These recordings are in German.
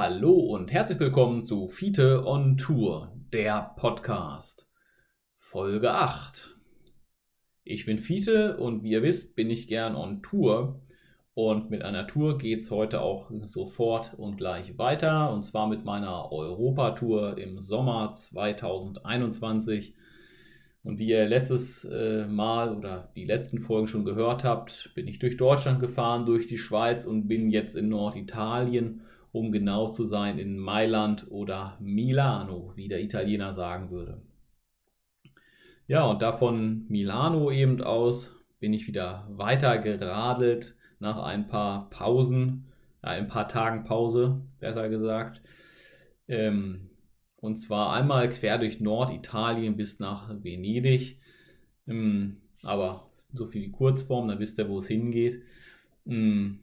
Hallo und herzlich willkommen zu Fiete on Tour, der Podcast. Folge 8. Ich bin Fiete und wie ihr wisst, bin ich gern on Tour. Und mit einer Tour geht es heute auch sofort und gleich weiter. Und zwar mit meiner Europatour im Sommer 2021. Und wie ihr letztes äh, Mal oder die letzten Folgen schon gehört habt, bin ich durch Deutschland gefahren, durch die Schweiz und bin jetzt in Norditalien um genau zu sein, in Mailand oder Milano, wie der Italiener sagen würde. Ja, und davon Milano eben aus bin ich wieder weiter geradelt nach ein paar Pausen, ja, ein paar Tagen Pause, besser gesagt. Ähm, und zwar einmal quer durch Norditalien bis nach Venedig. Ähm, aber so viel die Kurzform, dann wisst ihr, wo es hingeht. Ähm,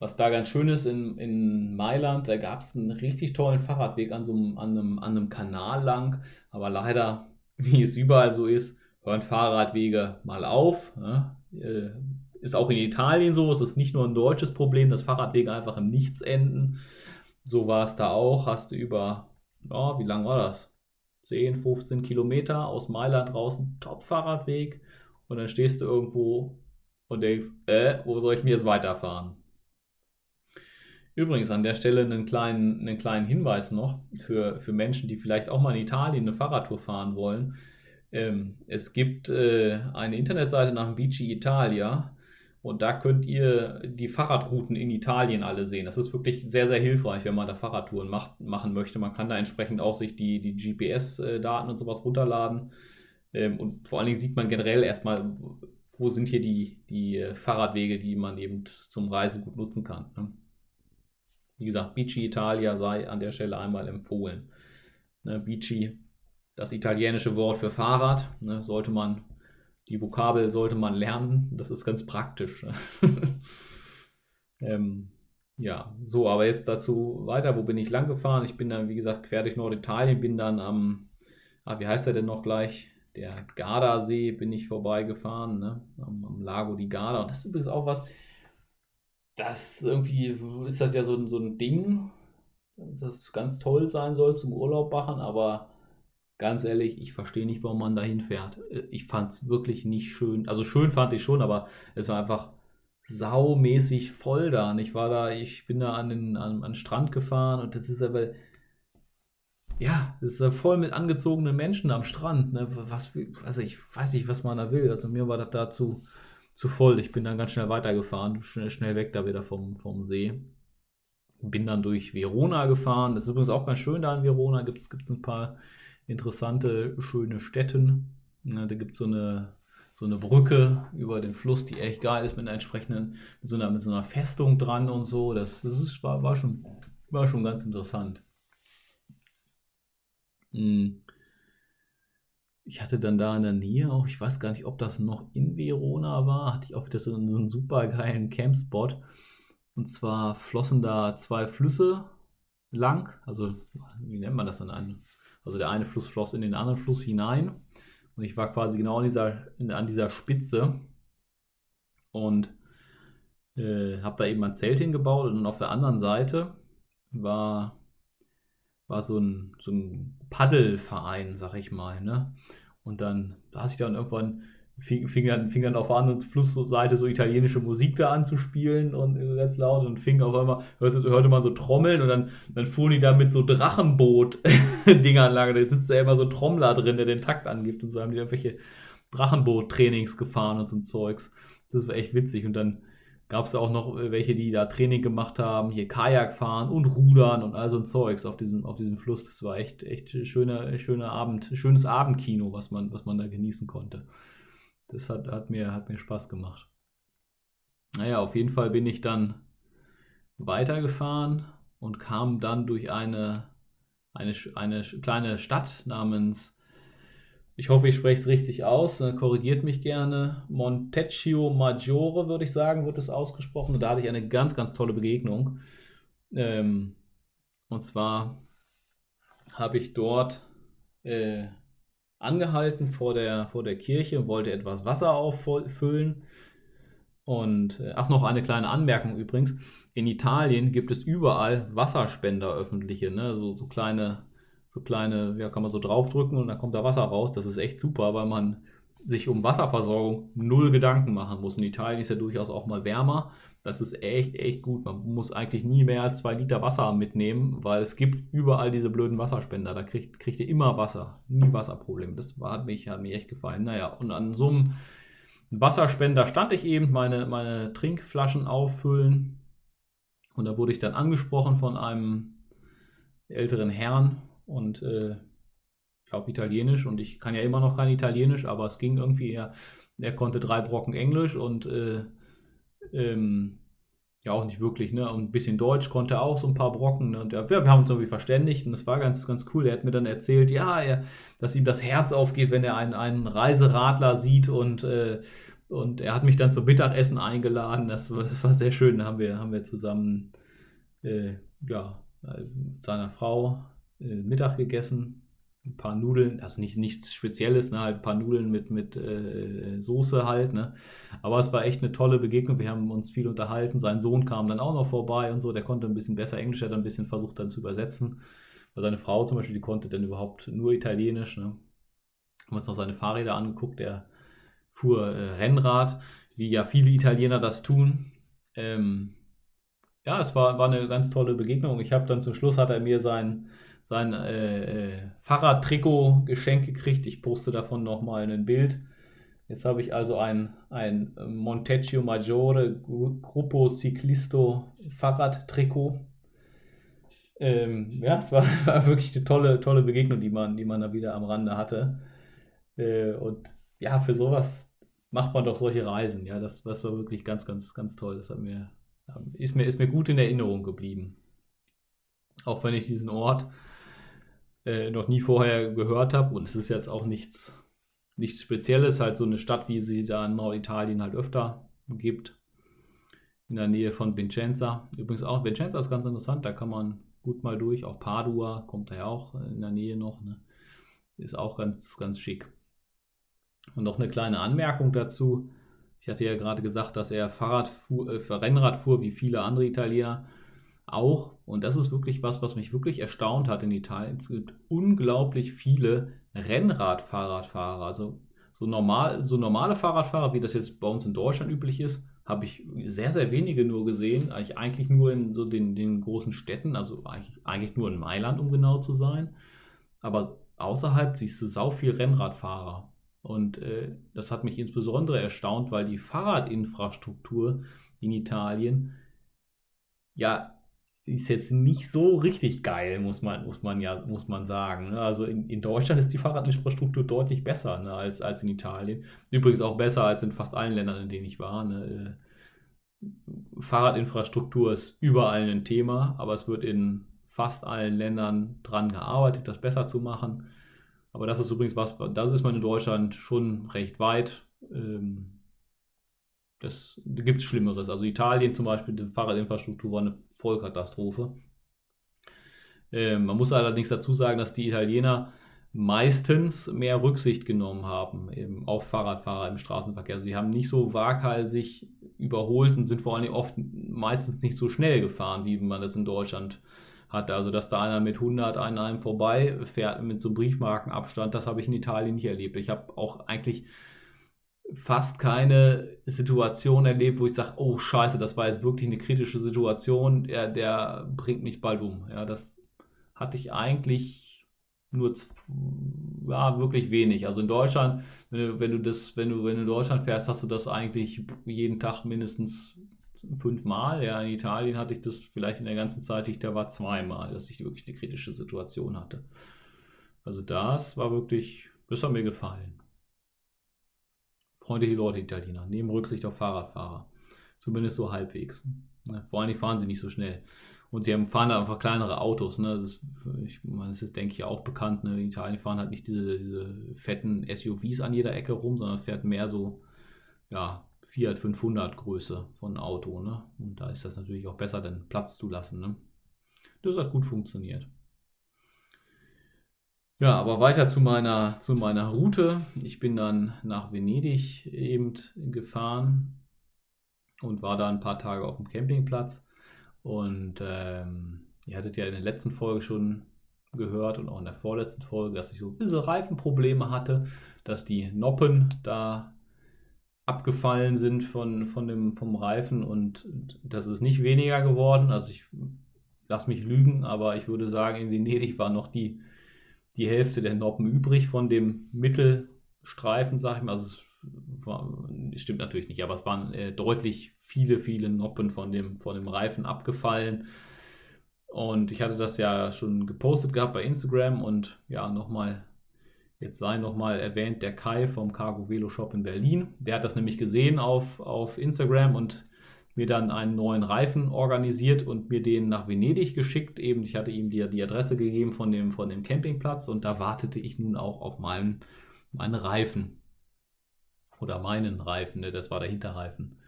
was da ganz schön ist in, in Mailand, da gab es einen richtig tollen Fahrradweg an, so einem, an, einem, an einem Kanal lang. Aber leider, wie es überall so ist, hören Fahrradwege mal auf. Ne? Ist auch in Italien so. Es ist nicht nur ein deutsches Problem, dass Fahrradwege einfach im Nichts enden. So war es da auch. Hast du über, ja, wie lang war das? 10, 15 Kilometer aus Mailand draußen, Top-Fahrradweg. Und dann stehst du irgendwo und denkst, äh, wo soll ich denn jetzt weiterfahren? Übrigens an der Stelle einen kleinen, einen kleinen Hinweis noch für, für Menschen, die vielleicht auch mal in Italien eine Fahrradtour fahren wollen. Ähm, es gibt äh, eine Internetseite nach Bici Italia und da könnt ihr die Fahrradrouten in Italien alle sehen. Das ist wirklich sehr, sehr hilfreich, wenn man da Fahrradtouren macht, machen möchte. Man kann da entsprechend auch sich die, die GPS-Daten und sowas runterladen. Ähm, und vor allen Dingen sieht man generell erstmal, wo sind hier die, die Fahrradwege, die man eben zum Reisen gut nutzen kann. Ne? Wie gesagt, Bici Italia sei an der Stelle einmal empfohlen. Ne, Bici, das italienische Wort für Fahrrad, ne, sollte man, die Vokabel sollte man lernen. Das ist ganz praktisch. Ähm, ja, so, aber jetzt dazu weiter. Wo bin ich lang gefahren? Ich bin dann, wie gesagt, quer durch Norditalien, bin dann am, ah, wie heißt der denn noch gleich? Der Gardasee bin ich vorbeigefahren, ne? am, am Lago di Garda. Und das ist übrigens auch was, das irgendwie ist das ja so, so ein Ding, das ganz toll sein soll zum Urlaub machen, aber ganz ehrlich, ich verstehe nicht, warum man da hinfährt. Ich fand es wirklich nicht schön. Also schön fand ich schon, aber es war einfach saumäßig voll da. Und ich war da, ich bin da an den, an, an den Strand gefahren und das ist aber, ja, es ist voll mit angezogenen Menschen am Strand. Ne? Was, also ich weiß nicht, was man da will. Also mir war das dazu zu voll. Ich bin dann ganz schnell weitergefahren, schnell, schnell weg da wieder vom, vom See. Bin dann durch Verona gefahren. Das ist übrigens auch ganz schön da in Verona. Gibt es ein paar interessante, schöne Städten. Ja, da gibt es so eine, so eine Brücke über den Fluss, die echt geil ist, mit einer entsprechenden, mit so einer, mit so einer Festung dran und so. Das, das ist, war, war, schon, war schon ganz interessant. Hm ich hatte dann da in der Nähe auch, ich weiß gar nicht, ob das noch in Verona war, hatte ich auch wieder so einen, so einen super geilen Campspot. Und zwar flossen da zwei Flüsse lang, also wie nennt man das dann? Also der eine Fluss floss in den anderen Fluss hinein. Und ich war quasi genau an dieser, in, an dieser Spitze und äh, habe da eben ein Zelt hingebaut. Und auf der anderen Seite war war so ein, so ein Paddelverein, sag ich mal. Ne? Und dann saß ich dann irgendwann, fing, fing, dann, fing dann auf der anderen Flussseite so italienische Musik da an zu spielen und ganz laut und fing auf einmal, hörte, hörte man so Trommeln und dann, dann fuhren die da mit so Drachenboot-Dingern lang. Da sitzt ja immer so ein Trommler drin, der den Takt angibt und so haben die irgendwelche Drachenboot-Trainings gefahren und so ein Zeugs. Das war echt witzig und dann gab es auch noch äh, welche, die da Training gemacht haben, hier Kajak fahren und Rudern und all so ein Zeugs auf diesem, auf diesem Fluss. Das war echt, echt schöner, schöner Abend, schönes Abendkino, was man, was man da genießen konnte. Das hat, hat, mir, hat mir Spaß gemacht. Naja, auf jeden Fall bin ich dann weitergefahren und kam dann durch eine, eine, eine kleine Stadt namens ich hoffe, ich spreche es richtig aus. Äh, korrigiert mich gerne. Montecchio Maggiore, würde ich sagen, wird es ausgesprochen. Und da hatte ich eine ganz, ganz tolle Begegnung. Ähm, und zwar habe ich dort äh, angehalten vor der, vor der Kirche und wollte etwas Wasser auffüllen. Und äh, ach, noch eine kleine Anmerkung übrigens. In Italien gibt es überall Wasserspender öffentliche, ne? so, so kleine, so kleine, ja, kann man so draufdrücken und dann kommt da Wasser raus. Das ist echt super, weil man sich um Wasserversorgung null Gedanken machen muss. In Italien ist ja durchaus auch mal wärmer. Das ist echt, echt gut. Man muss eigentlich nie mehr als zwei Liter Wasser mitnehmen, weil es gibt überall diese blöden Wasserspender. Da kriegt, kriegt ihr immer Wasser. Nie Wasserproblem. Das war, hat, mich, hat mir echt gefallen. Naja, und an so einem Wasserspender stand ich eben, meine, meine Trinkflaschen auffüllen. Und da wurde ich dann angesprochen von einem älteren Herrn und äh, auf Italienisch. Und ich kann ja immer noch kein Italienisch, aber es ging irgendwie. Er, er konnte drei Brocken Englisch und äh, ähm, ja, auch nicht wirklich, ne? Und ein bisschen Deutsch konnte er auch so ein paar Brocken. Ne? Und ja, wir, haben uns irgendwie verständigt und das war ganz, ganz cool. Er hat mir dann erzählt, ja, er, dass ihm das Herz aufgeht, wenn er einen, einen Reiseradler sieht und, äh, und er hat mich dann zum Mittagessen eingeladen. Das, das war sehr schön. Da haben wir, haben wir zusammen äh, ja, mit seiner Frau Mittag gegessen ein paar Nudeln, also nicht nichts Spezielles, ne, halt ein paar Nudeln mit, mit äh, Soße halt, ne. Aber es war echt eine tolle Begegnung. Wir haben uns viel unterhalten. Sein Sohn kam dann auch noch vorbei und so, der konnte ein bisschen besser Englisch, hat ein bisschen versucht dann zu übersetzen. Weil seine Frau zum Beispiel, die konnte dann überhaupt nur Italienisch, ne. Haben uns noch seine Fahrräder angeguckt, der fuhr äh, Rennrad, wie ja viele Italiener das tun. Ähm, ja, es war, war eine ganz tolle Begegnung. Ich habe dann zum Schluss hat er mir sein sein äh, äh, Fahrradtrikot geschenkt gekriegt. Ich poste davon nochmal ein Bild. Jetzt habe ich also ein, ein Montecchio Maggiore Gruppo Ciclisto Fahrradtrikot. Ähm, ja, es war, war, wirklich eine tolle, tolle Begegnung, die man, die man da wieder am Rande hatte. Äh, und ja, für sowas macht man doch solche Reisen. Ja, das, das war wirklich ganz, ganz, ganz toll. Das mir, ist, mir, ist mir gut in Erinnerung geblieben. Auch wenn ich diesen Ort äh, noch nie vorher gehört habe. Und es ist jetzt auch nichts, nichts Spezielles, halt so eine Stadt, wie sie da in Norditalien halt öfter gibt. In der Nähe von Vincenza. Übrigens auch, Vincenza ist ganz interessant, da kann man gut mal durch. Auch Padua kommt da ja auch in der Nähe noch. Ne? Ist auch ganz, ganz schick. Und noch eine kleine Anmerkung dazu. Ich hatte ja gerade gesagt, dass er Fahrrad fuhr, äh, Rennrad fuhr, wie viele andere Italiener auch, und das ist wirklich was, was mich wirklich erstaunt hat in Italien, es gibt unglaublich viele Rennrad-Fahrradfahrer. Also so, normal, so normale Fahrradfahrer, wie das jetzt bei uns in Deutschland üblich ist, habe ich sehr, sehr wenige nur gesehen. Eigentlich nur in so den, den großen Städten, also eigentlich, eigentlich nur in Mailand, um genau zu sein. Aber außerhalb siehst du sau viel Rennradfahrer. Und äh, das hat mich insbesondere erstaunt, weil die Fahrradinfrastruktur in Italien ja ist jetzt nicht so richtig geil, muss man, muss man ja, muss man sagen. Ne? Also in, in Deutschland ist die Fahrradinfrastruktur deutlich besser ne, als, als in Italien. Übrigens auch besser als in fast allen Ländern, in denen ich war. Ne? Fahrradinfrastruktur ist überall ein Thema, aber es wird in fast allen Ländern dran gearbeitet, das besser zu machen. Aber das ist übrigens was, das ist man in Deutschland schon recht weit. Ähm, das gibt es Schlimmeres. Also Italien zum Beispiel, die Fahrradinfrastruktur war eine Vollkatastrophe. Äh, man muss allerdings dazu sagen, dass die Italiener meistens mehr Rücksicht genommen haben eben auf Fahrradfahrer im Straßenverkehr. Sie haben nicht so waghalsig überholt und sind vor allem oft meistens nicht so schnell gefahren, wie man das in Deutschland hatte. Also, dass da einer mit 100 an einem vorbei fährt mit so einem Briefmarkenabstand, das habe ich in Italien nicht erlebt. Ich habe auch eigentlich fast keine Situation erlebt, wo ich sage, oh scheiße, das war jetzt wirklich eine kritische Situation, der, der bringt mich bald um. Ja, das hatte ich eigentlich nur ja, wirklich wenig. Also in Deutschland, wenn du, wenn du das, wenn du, wenn du in Deutschland fährst, hast du das eigentlich jeden Tag mindestens fünfmal. Ja, in Italien hatte ich das vielleicht in der ganzen Zeit, ich da war zweimal, dass ich wirklich eine kritische Situation hatte. Also das war wirklich, das hat mir gefallen freundliche Leute, Italiener, nehmen Rücksicht auf Fahrradfahrer. Zumindest so halbwegs. Ne, vor allem fahren sie nicht so schnell. Und sie fahren da einfach kleinere Autos. Ne? Das, ich, das ist, denke ich, auch bekannt. Ne? In Italien fahren halt nicht diese, diese fetten SUVs an jeder Ecke rum, sondern fährt mehr so ja, Fiat 500 Größe von Auto. Ne? Und da ist das natürlich auch besser, dann Platz zu lassen. Ne? Das hat gut funktioniert. Ja, aber weiter zu meiner, zu meiner Route. Ich bin dann nach Venedig eben gefahren. und war da ein paar Tage auf dem Campingplatz. Und ähm, ihr hattet ja in der letzten Folge schon gehört und auch in der vorletzten Folge, dass ich so ein bisschen Reifenprobleme hatte, dass die Noppen da abgefallen sind von, von dem, vom Reifen und das ist nicht weniger geworden. Also ich lasse mich lügen, aber ich würde sagen, in Venedig war noch die, die Hälfte der Noppen übrig von dem Mittelstreifen, sag ich mal. Also es war, stimmt natürlich nicht, aber es waren äh, deutlich viele, viele Noppen von dem, von dem Reifen abgefallen. Und ich hatte das ja schon gepostet gehabt bei Instagram und ja, nochmal, jetzt sei nochmal erwähnt, der Kai vom Cargo Velo Shop in Berlin. Der hat das nämlich gesehen auf, auf Instagram und mir dann einen neuen Reifen organisiert und mir den nach Venedig geschickt. Eben, ich hatte ihm die, die Adresse gegeben von dem, von dem Campingplatz und da wartete ich nun auch auf meinen, meinen Reifen. Oder meinen Reifen, ne? das war der Hinterreifen.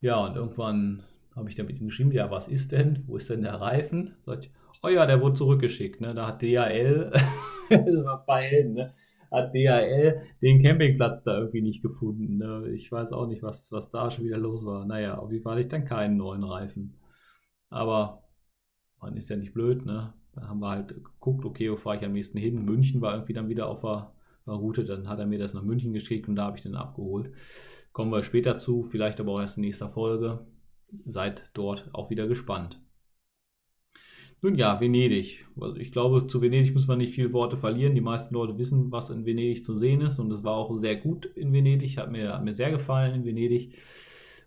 Ja, und irgendwann habe ich dann mit ihm geschrieben, ja, was ist denn? Wo ist denn der Reifen? Sag ich, oh ja, der wurde zurückgeschickt. Ne? Da hat DHL, das war bei ne? Hat DHL den Campingplatz da irgendwie nicht gefunden. Ne? Ich weiß auch nicht, was, was da schon wieder los war. Naja, auf jeden Fall hatte ich dann keinen neuen Reifen. Aber man ist ja nicht blöd, ne? Da haben wir halt geguckt, okay, wo fahre ich am nächsten hin? München war irgendwie dann wieder auf der, der Route, dann hat er mir das nach München geschickt und da habe ich den abgeholt. Kommen wir später zu, vielleicht aber auch erst in nächster Folge seid dort auch wieder gespannt. Nun ja, Venedig. Also ich glaube, zu Venedig müssen wir nicht viele Worte verlieren. Die meisten Leute wissen, was in Venedig zu sehen ist. Und es war auch sehr gut in Venedig. Hat mir, hat mir sehr gefallen in Venedig.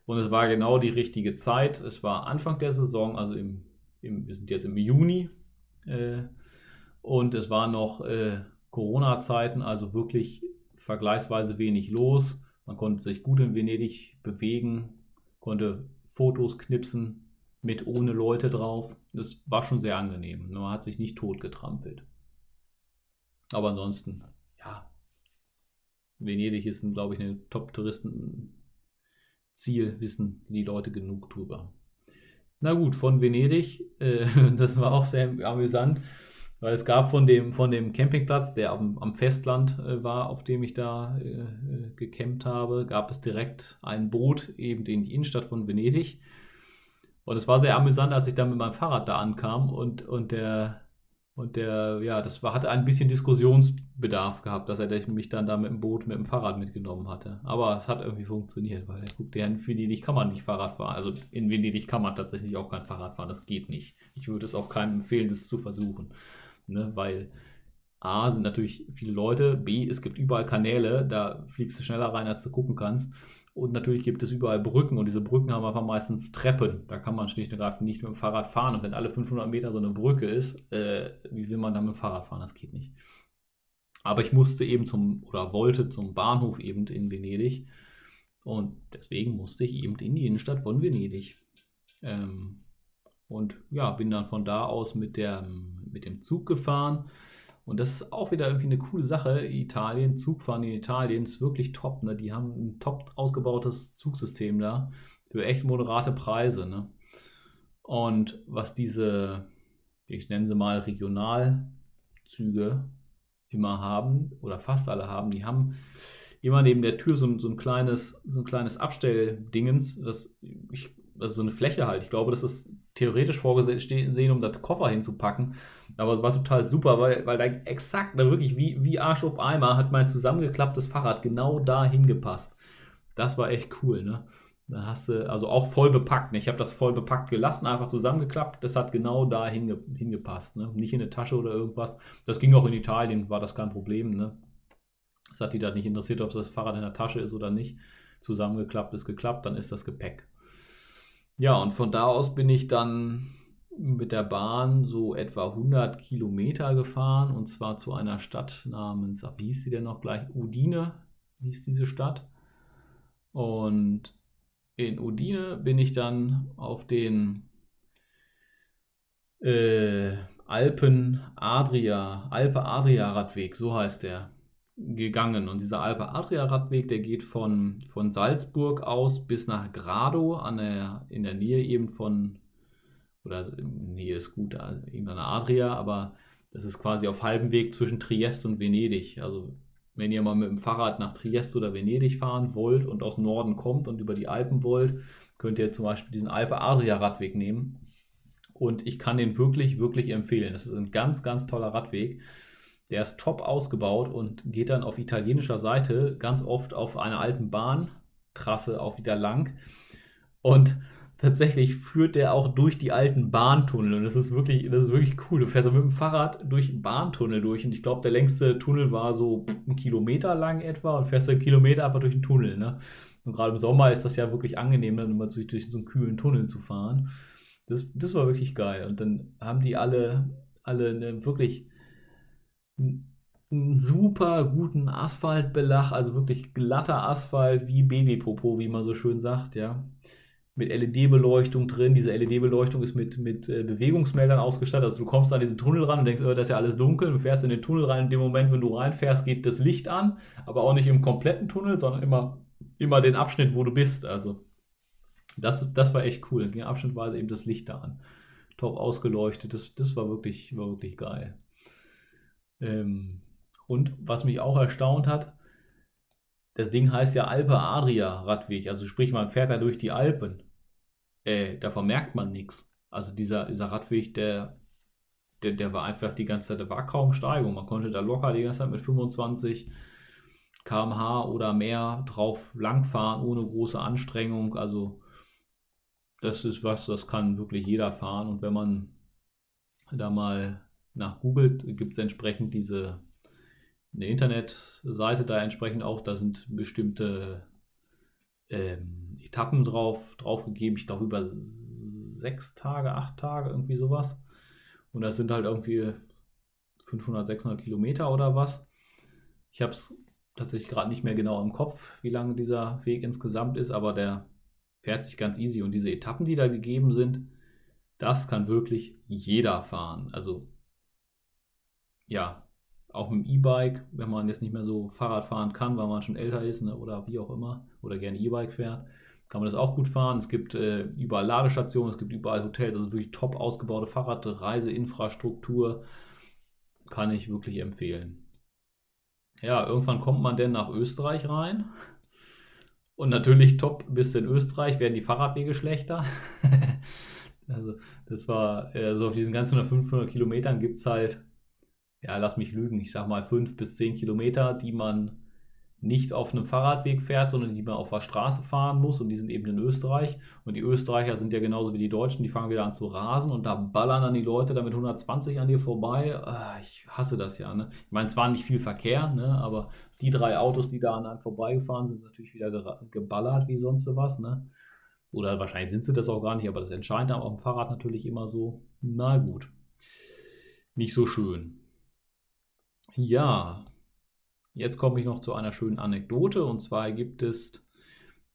Und es war genau die richtige Zeit. Es war Anfang der Saison, also im, im wir sind jetzt im Juni. Äh, und es war noch äh, Corona-Zeiten, also wirklich vergleichsweise wenig los. Man konnte sich gut in Venedig bewegen, konnte Fotos knipsen mit ohne Leute drauf. Das war schon sehr angenehm. Man hat sich nicht tot getrampelt. Aber ansonsten, ja, Venedig ist, glaube ich, ein Top-Touristen-Ziel, wissen die Leute genug drüber. Na gut, von Venedig, äh, das war auch sehr amüsant, weil es gab von dem, von dem Campingplatz, der am, am Festland äh, war, auf dem ich da äh, äh, gecampt habe, gab es direkt ein Boot eben in die Innenstadt von Venedig. Und es war sehr amüsant, als ich dann mit meinem Fahrrad da ankam und, und der, und der, ja, das war, hatte ein bisschen Diskussionsbedarf gehabt, dass er mich dann da mit dem Boot, mit dem Fahrrad mitgenommen hatte. Aber es hat irgendwie funktioniert, weil er guckt, ja, in Venedig kann man nicht Fahrrad fahren. Also in Venedig kann man tatsächlich auch kein Fahrrad fahren, das geht nicht. Ich würde es auch keinem empfehlen, das zu versuchen ne? weil A sind natürlich viele Leute, B, es gibt überall Kanäle, da fliegst du schneller rein, als du gucken kannst. Und natürlich gibt es überall Brücken und diese Brücken haben einfach meistens Treppen. Da kann man schlicht und ergreifend nicht mit dem Fahrrad fahren. Und wenn alle 500 Meter so eine Brücke ist, äh, wie will man dann mit dem Fahrrad fahren? Das geht nicht. Aber ich musste eben zum, oder wollte zum Bahnhof eben in Venedig. Und deswegen musste ich eben in die Innenstadt von Venedig. Ähm, und ja, bin dann von da aus mit, der, mit dem Zug gefahren. Und das ist auch wieder irgendwie eine coole Sache. Italien, Zugfahren in Italien ist wirklich top. Ne? Die haben ein top ausgebautes Zugsystem da für echt moderate Preise. Ne? Und was diese, ich nenne sie mal Regionalzüge immer haben, oder fast alle haben, die haben immer neben der Tür so, so ein kleines, so ein kleines Abstelldingens, das ich, also so eine Fläche halt. Ich glaube, das ist theoretisch vorgesehen, um das Koffer hinzupacken. Aber es war total super, weil, weil da exakt, da wirklich wie, wie Arsch auf Eimer hat mein zusammengeklapptes Fahrrad genau da hingepasst. Das war echt cool, ne? Da hast du, also auch voll bepackt. Ne? Ich habe das voll bepackt gelassen, einfach zusammengeklappt. Das hat genau da hinge, hingepasst. Ne? Nicht in eine Tasche oder irgendwas. Das ging auch in Italien, war das kein Problem. Ne? Das hat die da nicht interessiert, ob das Fahrrad in der Tasche ist oder nicht. Zusammengeklappt ist geklappt, dann ist das Gepäck. Ja, und von da aus bin ich dann mit der Bahn so etwa 100 Kilometer gefahren und zwar zu einer Stadt namens, wie hieß die denn noch gleich? Udine hieß diese Stadt. Und in Udine bin ich dann auf den äh, Alpen Adria, Alpe Adria Radweg, so heißt der gegangen. Und dieser Alpe-Adria-Radweg, der geht von, von Salzburg aus bis nach Grado, an der, in der Nähe eben von, oder Nähe ist gut, eben an der Adria, aber das ist quasi auf halbem Weg zwischen Triest und Venedig. Also wenn ihr mal mit dem Fahrrad nach Triest oder Venedig fahren wollt und aus Norden kommt und über die Alpen wollt, könnt ihr zum Beispiel diesen Alpe Adria Radweg nehmen. Und ich kann den wirklich, wirklich empfehlen. Das ist ein ganz, ganz toller Radweg. Der ist top ausgebaut und geht dann auf italienischer Seite ganz oft auf einer alten Bahntrasse auch wieder lang. Und tatsächlich führt der auch durch die alten Bahntunnel. Und das ist wirklich, das ist wirklich cool. Du fährst mit dem Fahrrad durch Bahntunnel durch. Und ich glaube, der längste Tunnel war so einen Kilometer lang etwa und fährst einen Kilometer einfach durch den Tunnel. Ne? Und gerade im Sommer ist das ja wirklich angenehm, dann immer durch, durch so einen kühlen Tunnel zu fahren. Das, das war wirklich geil. Und dann haben die alle, alle eine wirklich einen super guten Asphaltbelach, also wirklich glatter Asphalt wie Babypopo, wie man so schön sagt, ja. Mit LED-Beleuchtung drin. Diese LED-Beleuchtung ist mit, mit äh, Bewegungsmeldern ausgestattet. Also du kommst an diesen Tunnel ran und denkst, oh, das ist ja alles dunkel. Du fährst in den Tunnel rein. In dem Moment, wenn du reinfährst, geht das Licht an. Aber auch nicht im kompletten Tunnel, sondern immer, immer den Abschnitt, wo du bist. Also das, das war echt cool. Dann ging abschnittweise eben das Licht da an. Top ausgeleuchtet. Das, das war, wirklich, war wirklich geil. Ähm, und was mich auch erstaunt hat, das Ding heißt ja Alpe Adria Radweg, also sprich, man fährt da durch die Alpen. Äh, da vermerkt man nichts. Also dieser, dieser Radweg, der, der, der war einfach die ganze Zeit, da war kaum Steigung. Man konnte da locker die ganze Zeit mit 25 km/h oder mehr drauf langfahren, ohne große Anstrengung. Also das ist was, das kann wirklich jeder fahren. Und wenn man da mal nach googelt, gibt es entsprechend diese eine Internetseite da entsprechend auch, da sind bestimmte ähm, Etappen drauf, gegeben, ich glaube über sechs Tage, acht Tage, irgendwie sowas. Und das sind halt irgendwie 500, 600 Kilometer oder was. Ich habe es tatsächlich gerade nicht mehr genau im Kopf, wie lange dieser Weg insgesamt ist, aber der fährt sich ganz easy. Und diese Etappen, die da gegeben sind, das kann wirklich jeder fahren. Also ja, auch mit dem E-Bike, wenn man jetzt nicht mehr so Fahrrad fahren kann, weil man schon älter ist ne, oder wie auch immer, oder gerne E-Bike fährt, kann man das auch gut fahren. Es gibt äh, überall Ladestationen, es gibt überall Hotels, also wirklich top ausgebaute Fahrradreiseinfrastruktur. Kann ich wirklich empfehlen. Ja, irgendwann kommt man denn nach Österreich rein. Und natürlich top bis in Österreich werden die Fahrradwege schlechter. also das war, also auf diesen ganzen 500 Kilometern gibt es halt ja, lass mich lügen, ich sag mal fünf bis zehn Kilometer, die man nicht auf einem Fahrradweg fährt, sondern die man auf der Straße fahren muss und die sind eben in Österreich. Und die Österreicher sind ja genauso wie die Deutschen, die fangen wieder an zu rasen und da ballern dann die Leute da mit 120 an dir vorbei. Ah, ich hasse das ja. Ne? Ich meine, es war nicht viel Verkehr, ne? aber die drei Autos, die da an einem vorbeigefahren sind, sind natürlich wieder geballert wie sonst was. Ne? Oder wahrscheinlich sind sie das auch gar nicht, aber das entscheidet auf dem Fahrrad natürlich immer so. Na gut. Nicht so schön. Ja, jetzt komme ich noch zu einer schönen Anekdote. Und zwar gibt es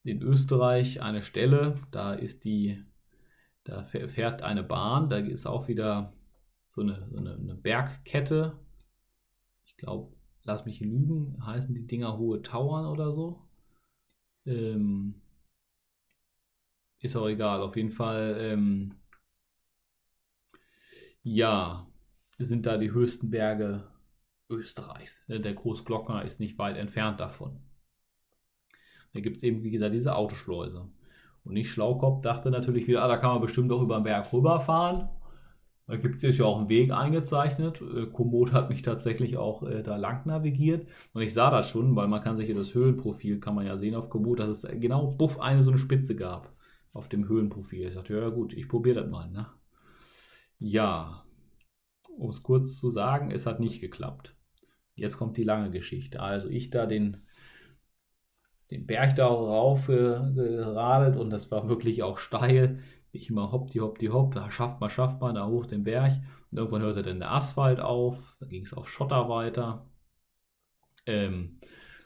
in Österreich eine Stelle, da ist die, da fährt eine Bahn, da ist auch wieder so eine, so eine, eine Bergkette. Ich glaube, lass mich lügen, heißen die Dinger hohe Tauern oder so. Ähm, ist auch egal, auf jeden Fall. Ähm, ja, sind da die höchsten Berge Österreichs. Der Großglockner ist nicht weit entfernt davon. Da gibt es eben, wie gesagt, diese Autoschleuse. Und ich, Schlaukopf, dachte natürlich wieder, ah, da kann man bestimmt auch über den Berg rüberfahren. Da gibt es ja auch einen Weg eingezeichnet. Äh, Komoot hat mich tatsächlich auch äh, da lang navigiert. Und ich sah das schon, weil man kann sich ja das Höhenprofil, kann man ja sehen auf Komoot, dass es genau buff eine so eine Spitze gab auf dem Höhenprofil. Ich dachte, ja gut, ich probiere das mal. Ne? Ja, um es kurz zu sagen, es hat nicht geklappt. Jetzt kommt die lange Geschichte. Also ich da den, den Berg da rauf geradelt und das war wirklich auch steil. Ich immer hopp, die hopp, die hopp, da schafft man, schafft man, da hoch den Berg. Und irgendwann hörte dann der Asphalt auf, dann ging es auf Schotter weiter. Ähm,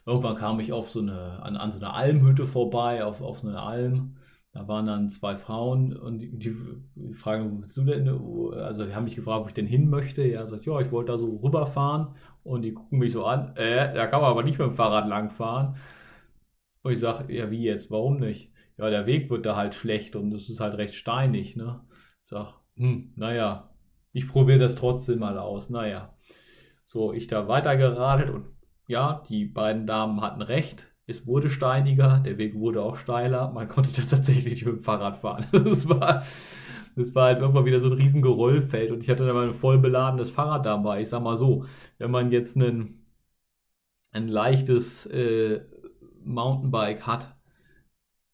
irgendwann kam ich auf so eine, an, an so eine Almhütte vorbei, auf, auf so eine Alm. Da waren dann zwei Frauen und die, die, fragen, wo bist du denn? Also die haben mich gefragt, wo ich denn hin möchte. Ja, sagt, ja, ich wollte da so rüberfahren und die gucken mich so an, äh, da kann man aber nicht mit dem Fahrrad langfahren. Und ich sage, ja, wie jetzt? Warum nicht? Ja, der Weg wird da halt schlecht und es ist halt recht steinig, ne? Ich sag, hm, naja, ich probiere das trotzdem mal aus. Naja. So, ich da weitergeradelt und ja, die beiden Damen hatten recht. Es wurde steiniger, der Weg wurde auch steiler. Man konnte tatsächlich nicht mit dem Fahrrad fahren. Das war, das war halt irgendwann wieder so ein riesen Geröllfeld und ich hatte dann mal ein voll beladenes Fahrrad dabei. Ich sag mal so, wenn man jetzt einen, ein leichtes äh, Mountainbike hat,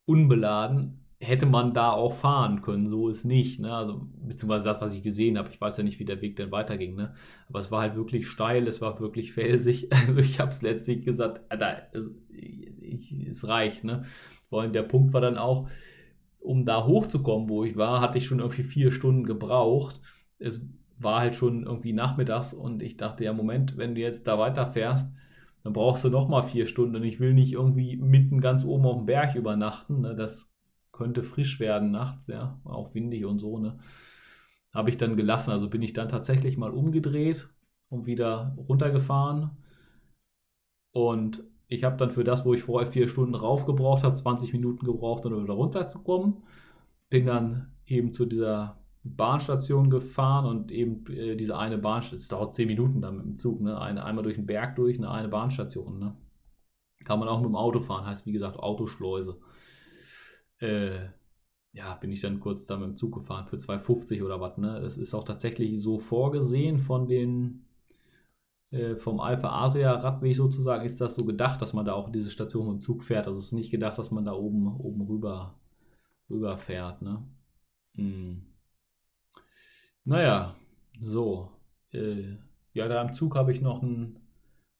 unbeladen, hätte man da auch fahren können. So ist nicht. Ne? Also, beziehungsweise das, was ich gesehen habe. Ich weiß ja nicht, wie der Weg dann weiterging. Ne? Aber es war halt wirklich steil, es war wirklich felsig. Also ich habe es letztlich gesagt, Alter, es, ich, es reicht. Ne? Und der Punkt war dann auch, um da hochzukommen, wo ich war, hatte ich schon irgendwie vier Stunden gebraucht. Es war halt schon irgendwie nachmittags und ich dachte, ja, Moment, wenn du jetzt da weiterfährst, dann brauchst du nochmal vier Stunden und ich will nicht irgendwie mitten ganz oben auf dem Berg übernachten. Ne? Das könnte frisch werden nachts, ja, auch windig und so, ne? Habe ich dann gelassen. Also bin ich dann tatsächlich mal umgedreht und wieder runtergefahren. Und ich habe dann für das, wo ich vorher vier Stunden raufgebraucht habe, 20 Minuten gebraucht, um wieder runterzukommen. Bin dann eben zu dieser Bahnstation gefahren und eben äh, diese eine Bahnstation, es dauert 10 Minuten dann mit dem Zug, ne? Eine, einmal durch den Berg durch, eine, eine Bahnstation. Ne? Kann man auch mit dem Auto fahren, heißt wie gesagt Autoschleuse äh, ja, bin ich dann kurz da mit dem Zug gefahren für 2,50 oder was. Ne? Das ist auch tatsächlich so vorgesehen von den, äh, vom Alpe Adria Radweg sozusagen, ist das so gedacht, dass man da auch diese Station mit dem Zug fährt. Also es ist nicht gedacht, dass man da oben, oben rüber, rüber fährt. Ne? Hm. Naja, so. Äh, ja, da im Zug habe ich noch einen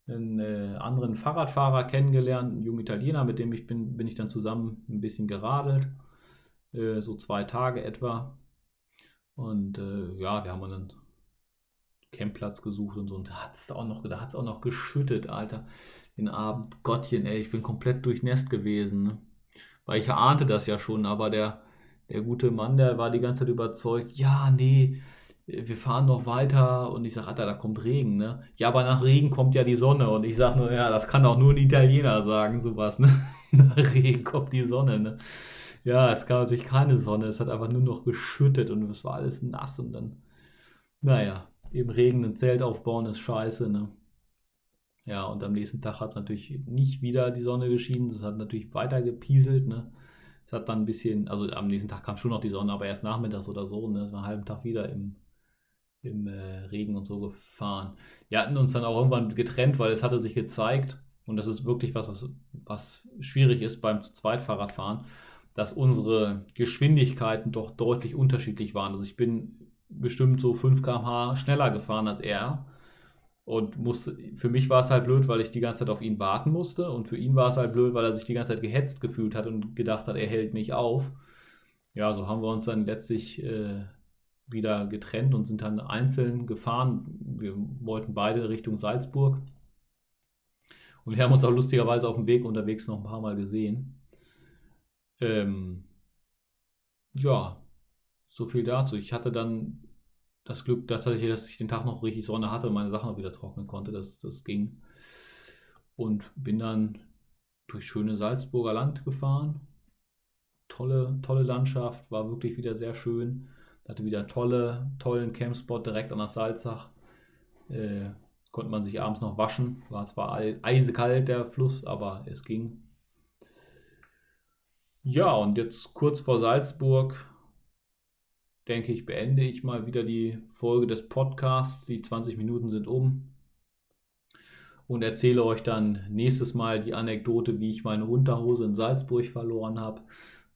einen äh, anderen Fahrradfahrer kennengelernt, einen jungen Italiener, mit dem ich bin, bin ich dann zusammen ein bisschen geradelt, äh, so zwei Tage etwa. Und äh, ja, wir haben einen Campplatz gesucht und so. Und da hat es auch noch, auch noch geschüttet, Alter. Den Abend, Gottchen, ey, ich bin komplett durchnässt gewesen. Ne? Weil ich ahnte das ja schon, aber der, der gute Mann, der war die ganze Zeit überzeugt, ja, nee, wir fahren noch weiter und ich sage, Alter, da kommt Regen, ne? Ja, aber nach Regen kommt ja die Sonne und ich sage nur, ja, das kann auch nur ein Italiener sagen, sowas, ne? nach Regen kommt die Sonne, ne? Ja, es gab natürlich keine Sonne, es hat einfach nur noch geschüttet und es war alles nass und dann, naja, eben Regen, ein Zelt aufbauen ist scheiße, ne? Ja, und am nächsten Tag hat es natürlich nicht wieder die Sonne geschienen, es hat natürlich weiter gepieselt, ne? Es hat dann ein bisschen, also am nächsten Tag kam schon noch die Sonne, aber erst nachmittags oder so, ne? Es war einen halben Tag wieder im im äh, Regen und so gefahren. Wir hatten uns dann auch irgendwann getrennt, weil es hatte sich gezeigt, und das ist wirklich was, was, was schwierig ist beim Zweitfahrradfahren, dass unsere Geschwindigkeiten doch deutlich unterschiedlich waren. Also ich bin bestimmt so 5 km/h schneller gefahren als er. Und musste, für mich war es halt blöd, weil ich die ganze Zeit auf ihn warten musste. Und für ihn war es halt blöd, weil er sich die ganze Zeit gehetzt gefühlt hat und gedacht hat, er hält mich auf. Ja, so haben wir uns dann letztlich äh, wieder getrennt und sind dann einzeln gefahren. Wir wollten beide Richtung Salzburg. Und wir haben uns auch lustigerweise auf dem Weg unterwegs noch ein paar Mal gesehen. Ähm, ja, so viel dazu. Ich hatte dann das Glück, dass ich, dass ich den Tag noch richtig Sonne hatte und meine Sachen auch wieder trocknen konnte. Das, das ging. Und bin dann durch schöne Salzburger Land gefahren. Tolle, tolle Landschaft, war wirklich wieder sehr schön. Hatte wieder tolle, tollen Campspot direkt an der Salzach. Äh, konnte man sich abends noch waschen. War zwar eisekalt der Fluss, aber es ging. Ja, und jetzt kurz vor Salzburg, denke ich, beende ich mal wieder die Folge des Podcasts. Die 20 Minuten sind um. Und erzähle euch dann nächstes Mal die Anekdote, wie ich meine Unterhose in Salzburg verloren habe.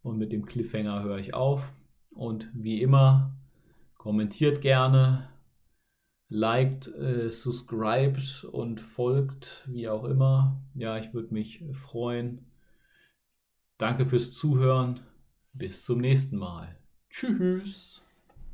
Und mit dem Cliffhanger höre ich auf. Und wie immer, kommentiert gerne, liked, äh, subscribed und folgt, wie auch immer. Ja, ich würde mich freuen. Danke fürs Zuhören. Bis zum nächsten Mal. Tschüss.